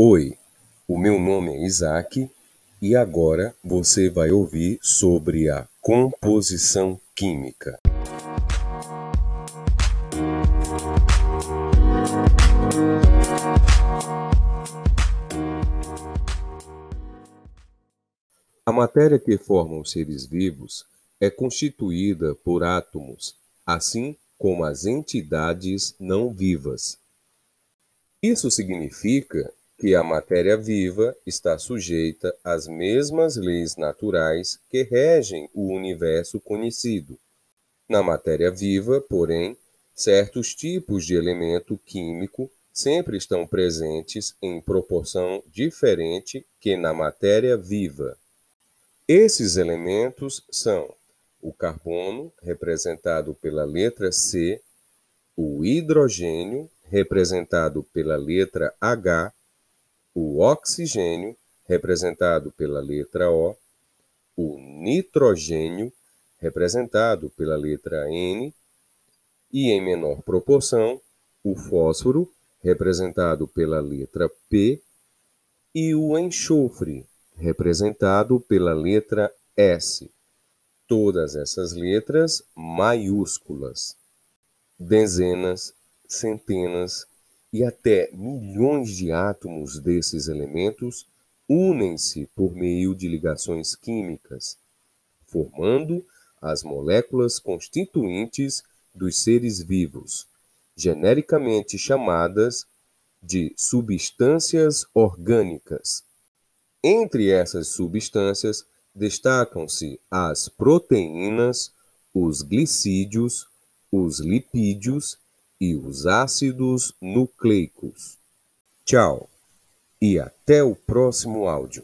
Oi, o meu nome é Isaac e agora você vai ouvir sobre a composição química. A matéria que forma os seres vivos é constituída por átomos, assim como as entidades não vivas. Isso significa que a matéria viva está sujeita às mesmas leis naturais que regem o universo conhecido. Na matéria viva, porém, certos tipos de elemento químico sempre estão presentes em proporção diferente que na matéria viva. Esses elementos são o carbono, representado pela letra C, o hidrogênio, representado pela letra H, o oxigênio, representado pela letra O, o nitrogênio, representado pela letra N, e em menor proporção, o fósforo, representado pela letra P, e o enxofre, representado pela letra S. Todas essas letras maiúsculas. Dezenas, centenas, e até milhões de átomos desses elementos unem-se por meio de ligações químicas, formando as moléculas constituintes dos seres vivos, genericamente chamadas de substâncias orgânicas. Entre essas substâncias destacam-se as proteínas, os glicídios, os lipídios e os ácidos nucleicos. Tchau e até o próximo áudio.